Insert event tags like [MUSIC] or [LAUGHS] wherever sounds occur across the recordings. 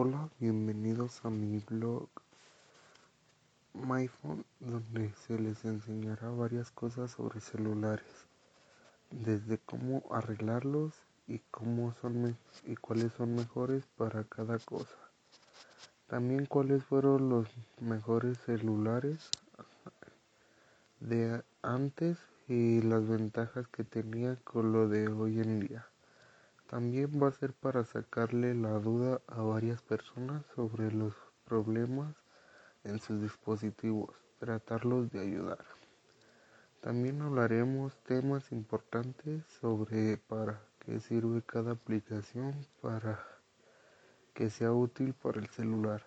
a mi blog MyPhone donde se les enseñará varias cosas sobre celulares, desde cómo arreglarlos y cómo son y cuáles son mejores para cada cosa. También cuáles fueron los mejores celulares de antes y las ventajas que tenía con lo de hoy en día. También va a ser para sacarle la duda a varias personas sobre los problemas en sus dispositivos, tratarlos de ayudar. También hablaremos temas importantes sobre para qué sirve cada aplicación para que sea útil para el celular,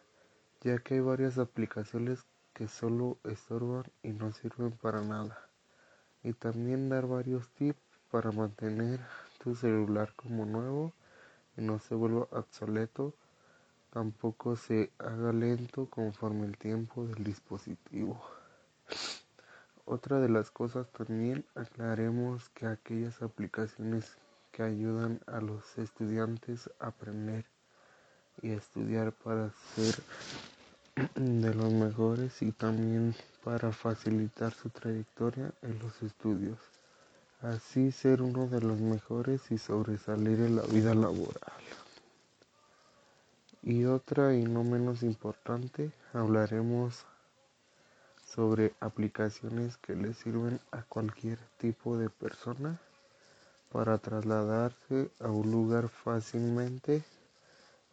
ya que hay varias aplicaciones que solo estorban y no sirven para nada. Y también dar varios tips para mantener tu celular como nuevo y no se vuelva obsoleto, tampoco se haga lento conforme el tiempo del dispositivo. [LAUGHS] Otra de las cosas también aclaremos que aquellas aplicaciones que ayudan a los estudiantes a aprender y estudiar para ser [CLEARS THROAT] de los mejores y también para facilitar su trayectoria en los estudios así ser uno de los mejores y sobresalir en la vida laboral. Y otra y no menos importante, hablaremos sobre aplicaciones que le sirven a cualquier tipo de persona para trasladarse a un lugar fácilmente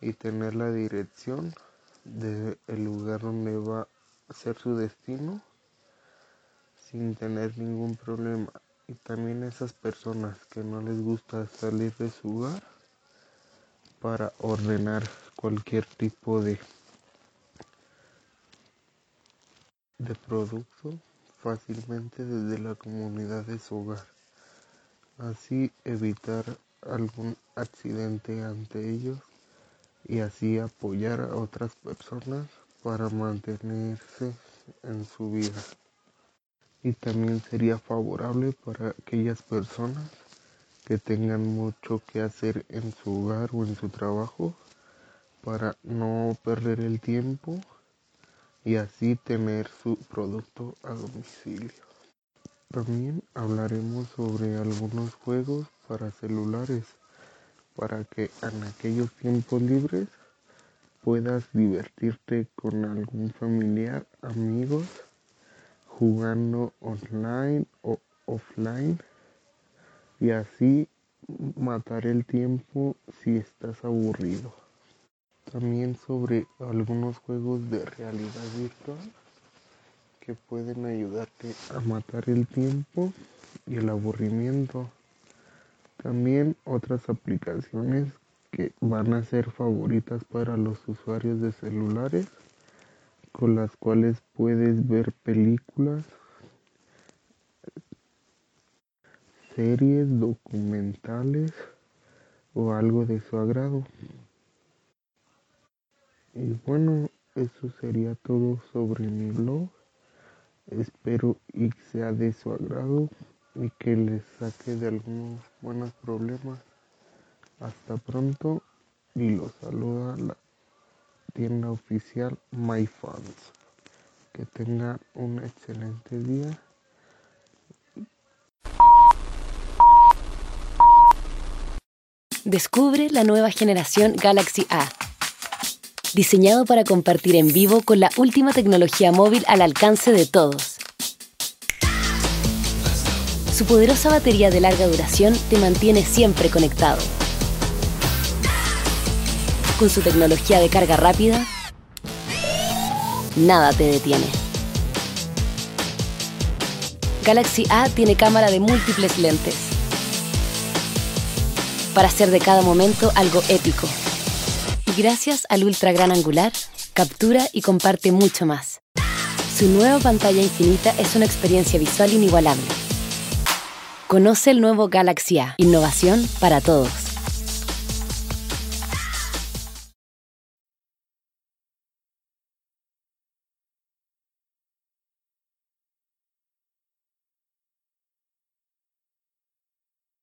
y tener la dirección del lugar donde va a ser su destino sin tener ningún problema y también esas personas que no les gusta salir de su hogar para ordenar cualquier tipo de de producto fácilmente desde la comunidad de su hogar. Así evitar algún accidente ante ellos y así apoyar a otras personas para mantenerse en su vida y también sería favorable para aquellas personas que tengan mucho que hacer en su hogar o en su trabajo para no perder el tiempo y así tener su producto a domicilio. También hablaremos sobre algunos juegos para celulares para que en aquellos tiempos libres puedas divertirte con algún familiar, amigos jugando online o offline y así matar el tiempo si estás aburrido. También sobre algunos juegos de realidad virtual que pueden ayudarte a matar el tiempo y el aburrimiento. También otras aplicaciones que van a ser favoritas para los usuarios de celulares con las cuales puedes ver películas, series, documentales o algo de su agrado. Y bueno, eso sería todo sobre mi blog. Espero y sea de su agrado y que les saque de algunos buenos problemas. Hasta pronto y los saluda tienda oficial MyFans. Que tenga un excelente día. Descubre la nueva generación Galaxy A. Diseñado para compartir en vivo con la última tecnología móvil al alcance de todos. Su poderosa batería de larga duración te mantiene siempre conectado con su tecnología de carga rápida, nada te detiene. Galaxy A tiene cámara de múltiples lentes para hacer de cada momento algo épico. Y gracias al ultra gran angular, captura y comparte mucho más. Su nueva pantalla infinita es una experiencia visual inigualable. Conoce el nuevo Galaxy A, innovación para todos.